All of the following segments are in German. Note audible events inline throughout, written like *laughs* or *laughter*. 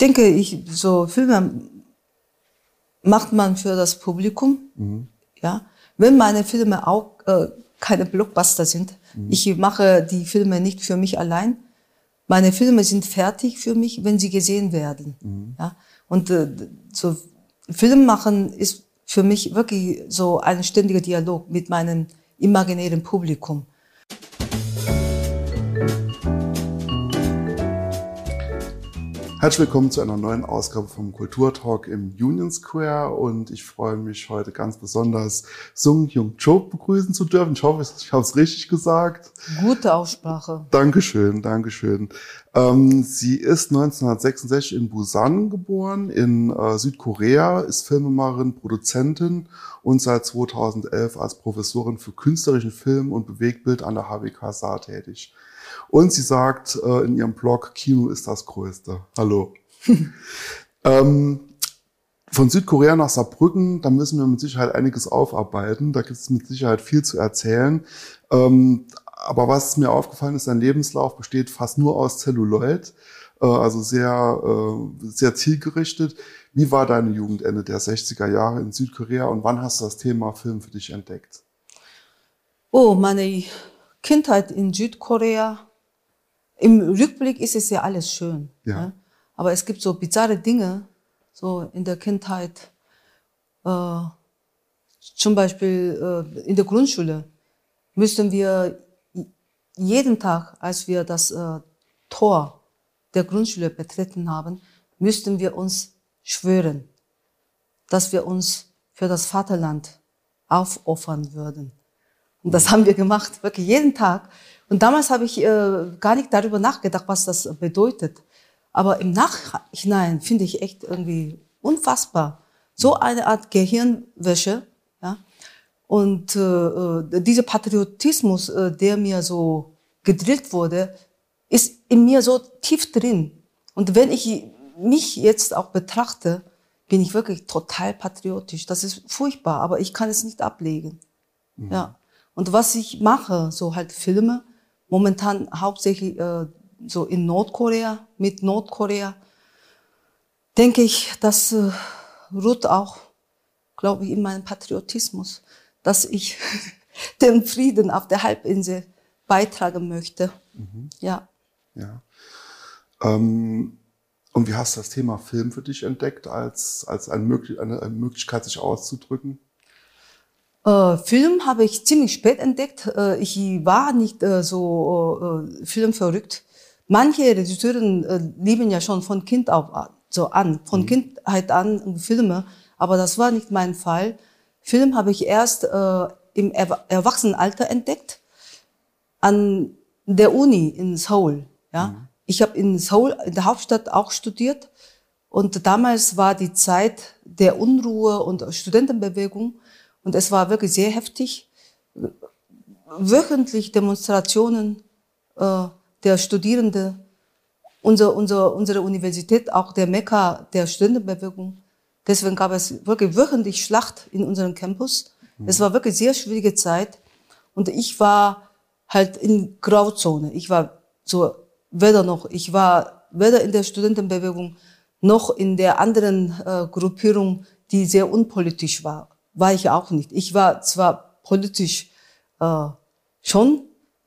denke, ich, so Filme macht man für das Publikum. Mhm. Ja, wenn meine Filme auch äh, keine Blockbuster sind. Mhm. Ich mache die Filme nicht für mich allein. Meine Filme sind fertig für mich, wenn sie gesehen werden. Mhm. Ja, und äh, so Film machen ist für mich wirklich so ein ständiger Dialog mit meinem imaginären Publikum. Herzlich willkommen zu einer neuen Ausgabe vom Kulturtalk im Union Square und ich freue mich heute ganz besonders, Sung Jung Cho begrüßen zu dürfen. Ich hoffe, ich habe es richtig gesagt. Gute Aussprache. Dankeschön, Dankeschön. Ähm, sie ist 1966 in Busan geboren, in äh, Südkorea, ist Filmemacherin, Produzentin und seit 2011 als Professorin für künstlerischen Film und Bewegtbild an der HWK Saar tätig. Und sie sagt äh, in ihrem Blog, Kino ist das Größte. Hallo. *laughs* ähm, von Südkorea nach Saarbrücken, da müssen wir mit Sicherheit einiges aufarbeiten. Da gibt es mit Sicherheit viel zu erzählen. Ähm, aber was mir aufgefallen ist, dein Lebenslauf besteht fast nur aus Zelluloid, äh, also sehr, äh, sehr zielgerichtet. Wie war deine Jugend Ende der 60er Jahre in Südkorea und wann hast du das Thema Film für dich entdeckt? Oh, meine Kindheit in Südkorea im Rückblick ist es ja alles schön. Ja. Ne? Aber es gibt so bizarre Dinge, so in der Kindheit. Äh, zum Beispiel äh, in der Grundschule müssten wir jeden Tag, als wir das äh, Tor der Grundschule betreten haben, müssten wir uns schwören, dass wir uns für das Vaterland aufopfern würden. Und das haben wir gemacht, wirklich jeden Tag. Und damals habe ich äh, gar nicht darüber nachgedacht, was das bedeutet. Aber im Nachhinein finde ich echt irgendwie unfassbar. So eine Art Gehirnwäsche. Ja? Und äh, äh, dieser Patriotismus, äh, der mir so gedrillt wurde, ist in mir so tief drin. Und wenn ich mich jetzt auch betrachte, bin ich wirklich total patriotisch. Das ist furchtbar, aber ich kann es nicht ablegen. Mhm. Ja. Und was ich mache, so halt Filme, momentan hauptsächlich äh, so in Nordkorea, mit Nordkorea, denke ich, das äh, ruht auch, glaube ich, in meinem Patriotismus, dass ich *laughs* den Frieden auf der Halbinsel beitragen möchte. Mhm. Ja. Ja. Ähm, und wie hast du das Thema Film für dich entdeckt als, als eine, eine, eine Möglichkeit, sich auszudrücken? Äh, Film habe ich ziemlich spät entdeckt. Äh, ich war nicht äh, so filmverrückt. Manche Regisseure lieben ja schon von Kind auf so an, von mhm. Kindheit an Filme, aber das war nicht mein Fall. Film habe ich erst im Erwachsenenalter entdeckt an der Uni in Seoul. Ja, mhm. ich habe in Seoul in der Hauptstadt auch studiert und damals war die Zeit der Unruhe und Studentenbewegung und es war wirklich sehr heftig. Wöchentlich Demonstrationen äh, der Studierende, unser, unser, unsere Universität, auch der Mekka der Studentenbewegung. Deswegen gab es wirklich wöchentlich Schlacht in unserem Campus. Es war wirklich sehr schwierige Zeit. Und ich war halt in Grauzone. Ich war so weder noch, ich war weder in der Studentenbewegung noch in der anderen äh, Gruppierung, die sehr unpolitisch war war ich auch nicht. Ich war zwar politisch äh, schon,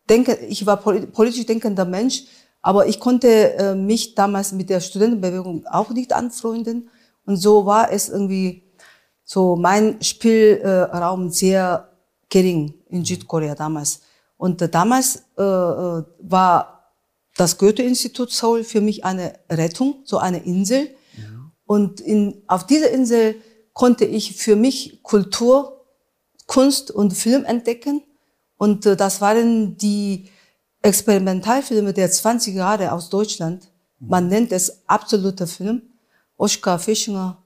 denke, ich war politisch denkender Mensch, aber ich konnte äh, mich damals mit der Studentenbewegung auch nicht anfreunden. Und so war es irgendwie so mein Spielraum sehr gering in Südkorea damals. Und äh, damals äh, äh, war das Goethe-Institut Seoul für mich eine Rettung, so eine Insel. Ja. Und in, auf dieser Insel konnte ich für mich Kultur, Kunst und Film entdecken. Und äh, das waren die Experimentalfilme der 20 Jahre aus Deutschland. Man nennt es absoluter Film. Oskar Fischinger,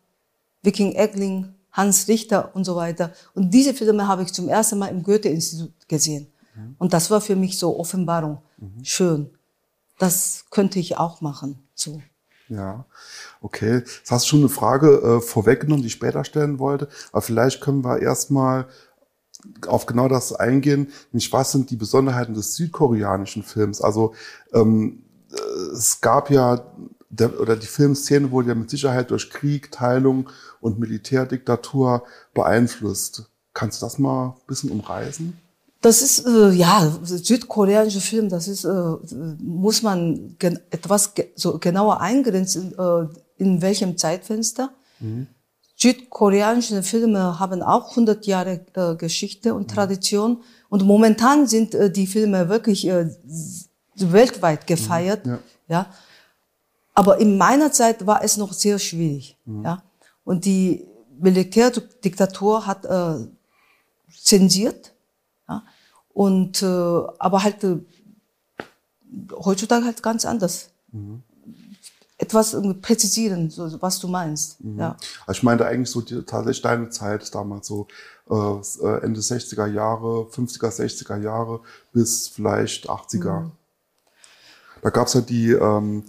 Viking Eckling, Hans Richter und so weiter. Und diese Filme habe ich zum ersten Mal im Goethe-Institut gesehen. Und das war für mich so Offenbarung. Mhm. Schön. Das könnte ich auch machen. So. Ja, okay. Jetzt hast du schon eine Frage äh, vorweggenommen, die ich später stellen wollte. Aber vielleicht können wir erstmal auf genau das eingehen. Nämlich, was sind die Besonderheiten des südkoreanischen Films? Also ähm, äh, es gab ja der, oder die Filmszene wurde ja mit Sicherheit durch Krieg, Teilung und Militärdiktatur beeinflusst. Kannst du das mal ein bisschen umreißen? Das ist, äh, ja, südkoreanische Film, das ist, äh, muss man gen etwas ge so genauer eingrenzen, äh, in welchem Zeitfenster. Mhm. Südkoreanische Filme haben auch 100 Jahre äh, Geschichte und mhm. Tradition. Und momentan sind äh, die Filme wirklich äh, weltweit gefeiert. Mhm. Ja. ja. Aber in meiner Zeit war es noch sehr schwierig. Mhm. Ja. Und die Militärdiktatur hat äh, zensiert. Ja. Und, äh, aber halt äh, heutzutage halt ganz anders. Mhm etwas präzisieren, so, was du meinst. Mhm. Ja. Also ich meinte eigentlich so die, tatsächlich deine Zeit damals so äh, äh Ende 60er Jahre, 50er, 60er Jahre bis vielleicht 80er. Mhm. Da gab's ja die ähm,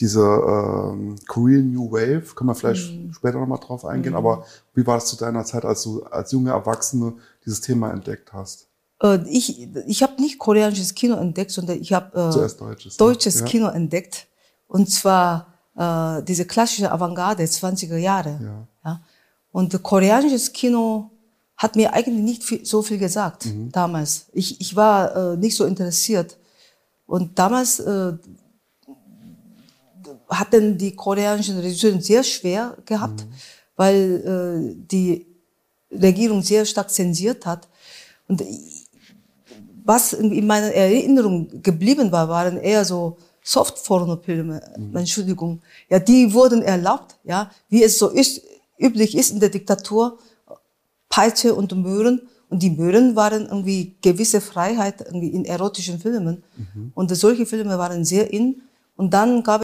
diese ähm, Korean New Wave, kann man vielleicht mhm. später nochmal drauf eingehen, mhm. aber wie war es zu deiner Zeit, als du als junge Erwachsene dieses Thema entdeckt hast? Äh, ich ich habe nicht koreanisches Kino entdeckt, sondern ich habe äh, deutsches, deutsches ja. Kino entdeckt. Und zwar äh, diese klassische Avantgarde 20er Jahre. Ja. ja. Und koreanisches Kino hat mir eigentlich nicht viel, so viel gesagt mhm. damals. Ich, ich war äh, nicht so interessiert. Und damals äh, hatten die koreanischen Regisseure sehr schwer gehabt, mhm. weil äh, die Regierung sehr stark zensiert hat. Und was in meiner Erinnerung geblieben war, waren eher so Soft-Pornofilme, mhm. Entschuldigung, ja, die wurden erlaubt, ja, wie es so ist, üblich ist in der Diktatur, Peitsche und Möhren. Und die Möhren waren irgendwie gewisse Freiheit irgendwie in erotischen Filmen. Mhm. Und solche Filme waren sehr in. Und dann gab